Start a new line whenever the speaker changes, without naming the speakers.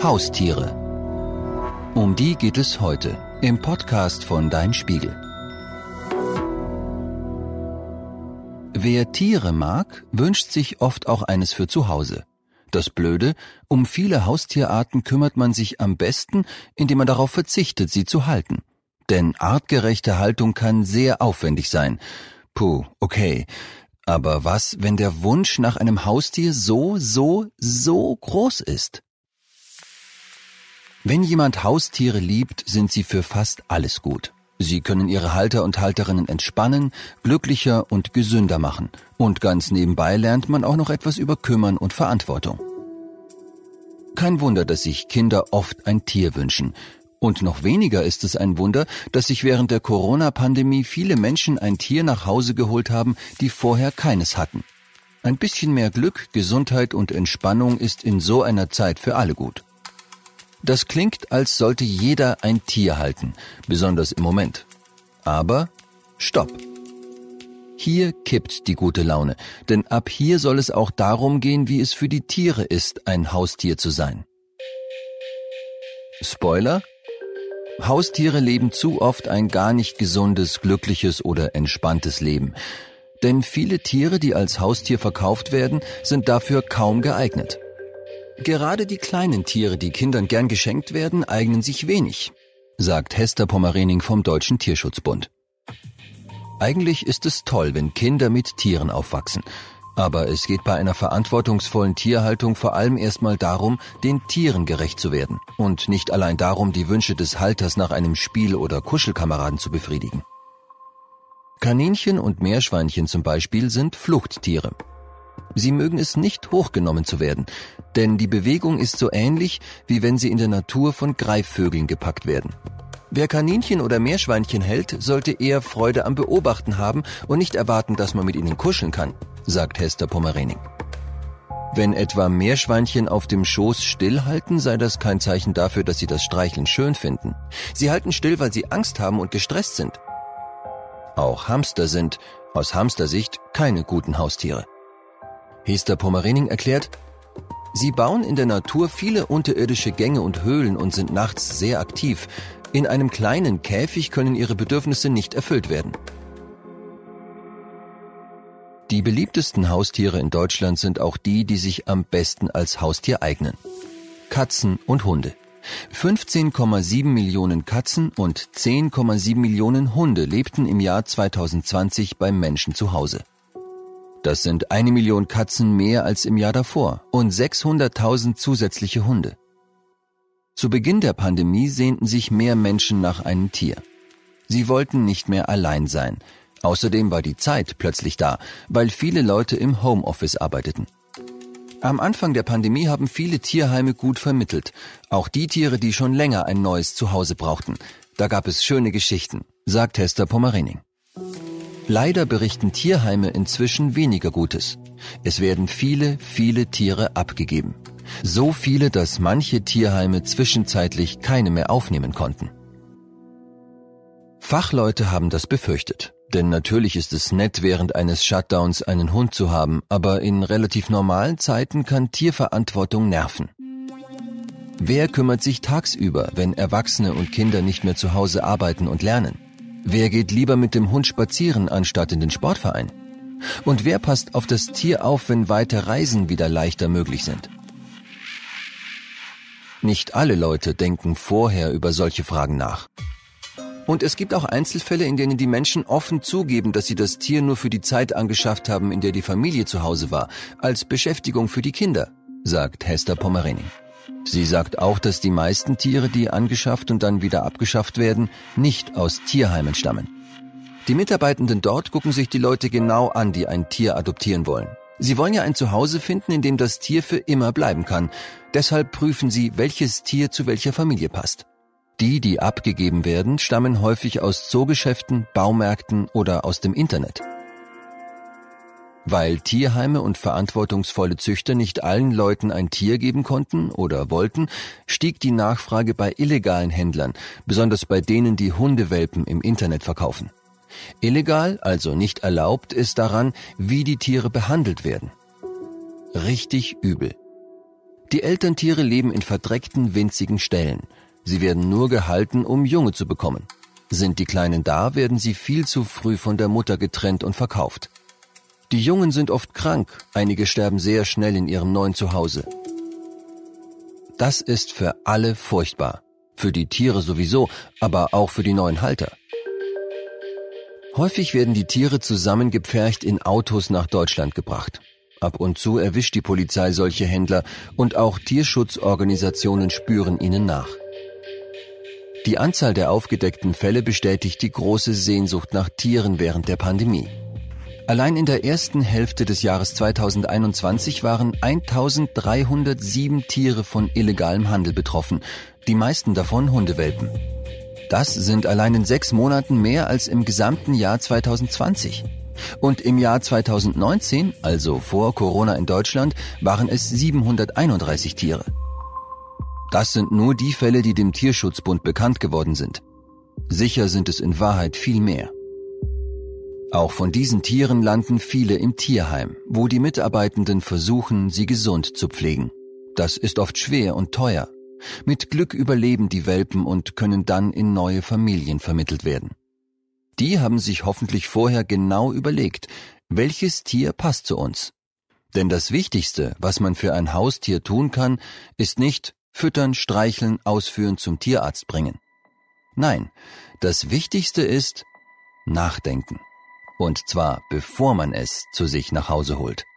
Haustiere. Um die geht es heute im Podcast von Dein Spiegel. Wer Tiere mag, wünscht sich oft auch eines für zu Hause. Das Blöde, um viele Haustierarten kümmert man sich am besten, indem man darauf verzichtet, sie zu halten. Denn artgerechte Haltung kann sehr aufwendig sein. Puh, okay. Aber was, wenn der Wunsch nach einem Haustier so, so, so groß ist? Wenn jemand Haustiere liebt, sind sie für fast alles gut. Sie können ihre Halter und Halterinnen entspannen, glücklicher und gesünder machen. Und ganz nebenbei lernt man auch noch etwas über Kümmern und Verantwortung. Kein Wunder, dass sich Kinder oft ein Tier wünschen. Und noch weniger ist es ein Wunder, dass sich während der Corona-Pandemie viele Menschen ein Tier nach Hause geholt haben, die vorher keines hatten. Ein bisschen mehr Glück, Gesundheit und Entspannung ist in so einer Zeit für alle gut. Das klingt, als sollte jeder ein Tier halten, besonders im Moment. Aber stopp. Hier kippt die gute Laune, denn ab hier soll es auch darum gehen, wie es für die Tiere ist, ein Haustier zu sein. Spoiler? Haustiere leben zu oft ein gar nicht gesundes, glückliches oder entspanntes Leben. Denn viele Tiere, die als Haustier verkauft werden, sind dafür kaum geeignet. Gerade die kleinen Tiere, die Kindern gern geschenkt werden, eignen sich wenig, sagt Hester Pommerening vom Deutschen Tierschutzbund. Eigentlich ist es toll, wenn Kinder mit Tieren aufwachsen. Aber es geht bei einer verantwortungsvollen Tierhaltung vor allem erstmal darum, den Tieren gerecht zu werden und nicht allein darum, die Wünsche des Halters nach einem Spiel- oder Kuschelkameraden zu befriedigen. Kaninchen und Meerschweinchen zum Beispiel sind Fluchttiere. Sie mögen es nicht hochgenommen zu werden, denn die Bewegung ist so ähnlich, wie wenn sie in der Natur von Greifvögeln gepackt werden. Wer Kaninchen oder Meerschweinchen hält, sollte eher Freude am Beobachten haben und nicht erwarten, dass man mit ihnen kuscheln kann, sagt Hester Pommerening. Wenn etwa Meerschweinchen auf dem Schoß stillhalten, sei das kein Zeichen dafür, dass sie das Streicheln schön finden. Sie halten still, weil sie Angst haben und gestresst sind. Auch Hamster sind, aus Hamstersicht, keine guten Haustiere. Hester Pommerening erklärt, Sie bauen in der Natur viele unterirdische Gänge und Höhlen und sind nachts sehr aktiv. In einem kleinen Käfig können ihre Bedürfnisse nicht erfüllt werden. Die beliebtesten Haustiere in Deutschland sind auch die, die sich am besten als Haustier eignen. Katzen und Hunde. 15,7 Millionen Katzen und 10,7 Millionen Hunde lebten im Jahr 2020 beim Menschen zu Hause. Das sind eine Million Katzen mehr als im Jahr davor und 600.000 zusätzliche Hunde. Zu Beginn der Pandemie sehnten sich mehr Menschen nach einem Tier. Sie wollten nicht mehr allein sein. Außerdem war die Zeit plötzlich da, weil viele Leute im Homeoffice arbeiteten. Am Anfang der Pandemie haben viele Tierheime gut vermittelt, auch die Tiere, die schon länger ein neues Zuhause brauchten. Da gab es schöne Geschichten, sagt Hester Pommerening. Leider berichten Tierheime inzwischen weniger Gutes. Es werden viele, viele Tiere abgegeben. So viele, dass manche Tierheime zwischenzeitlich keine mehr aufnehmen konnten. Fachleute haben das befürchtet. Denn natürlich ist es nett, während eines Shutdowns einen Hund zu haben, aber in relativ normalen Zeiten kann Tierverantwortung nerven. Wer kümmert sich tagsüber, wenn Erwachsene und Kinder nicht mehr zu Hause arbeiten und lernen? Wer geht lieber mit dem Hund spazieren, anstatt in den Sportverein? Und wer passt auf das Tier auf, wenn weite Reisen wieder leichter möglich sind? Nicht alle Leute denken vorher über solche Fragen nach. Und es gibt auch Einzelfälle, in denen die Menschen offen zugeben, dass sie das Tier nur für die Zeit angeschafft haben, in der die Familie zu Hause war, als Beschäftigung für die Kinder, sagt Hester Pommerening. Sie sagt auch, dass die meisten Tiere, die angeschafft und dann wieder abgeschafft werden, nicht aus Tierheimen stammen. Die Mitarbeitenden dort gucken sich die Leute genau an, die ein Tier adoptieren wollen. Sie wollen ja ein Zuhause finden, in dem das Tier für immer bleiben kann. Deshalb prüfen sie, welches Tier zu welcher Familie passt. Die, die abgegeben werden, stammen häufig aus Zoogeschäften, Baumärkten oder aus dem Internet. Weil Tierheime und verantwortungsvolle Züchter nicht allen Leuten ein Tier geben konnten oder wollten, stieg die Nachfrage bei illegalen Händlern, besonders bei denen, die Hundewelpen im Internet verkaufen. Illegal, also nicht erlaubt, ist daran, wie die Tiere behandelt werden. Richtig übel. Die Elterntiere leben in verdreckten, winzigen Ställen. Sie werden nur gehalten, um Junge zu bekommen. Sind die Kleinen da, werden sie viel zu früh von der Mutter getrennt und verkauft. Die Jungen sind oft krank, einige sterben sehr schnell in ihrem neuen Zuhause. Das ist für alle furchtbar. Für die Tiere sowieso, aber auch für die neuen Halter. Häufig werden die Tiere zusammengepfercht in Autos nach Deutschland gebracht. Ab und zu erwischt die Polizei solche Händler und auch Tierschutzorganisationen spüren ihnen nach. Die Anzahl der aufgedeckten Fälle bestätigt die große Sehnsucht nach Tieren während der Pandemie. Allein in der ersten Hälfte des Jahres 2021 waren 1307 Tiere von illegalem Handel betroffen, die meisten davon Hundewelpen. Das sind allein in sechs Monaten mehr als im gesamten Jahr 2020. Und im Jahr 2019, also vor Corona in Deutschland, waren es 731 Tiere. Das sind nur die Fälle, die dem Tierschutzbund bekannt geworden sind. Sicher sind es in Wahrheit viel mehr. Auch von diesen Tieren landen viele im Tierheim, wo die Mitarbeitenden versuchen, sie gesund zu pflegen. Das ist oft schwer und teuer. Mit Glück überleben die Welpen und können dann in neue Familien vermittelt werden. Die haben sich hoffentlich vorher genau überlegt, welches Tier passt zu uns. Denn das Wichtigste, was man für ein Haustier tun kann, ist nicht füttern, streicheln, ausführen, zum Tierarzt bringen. Nein, das Wichtigste ist nachdenken. Und zwar bevor man es zu sich nach Hause holt.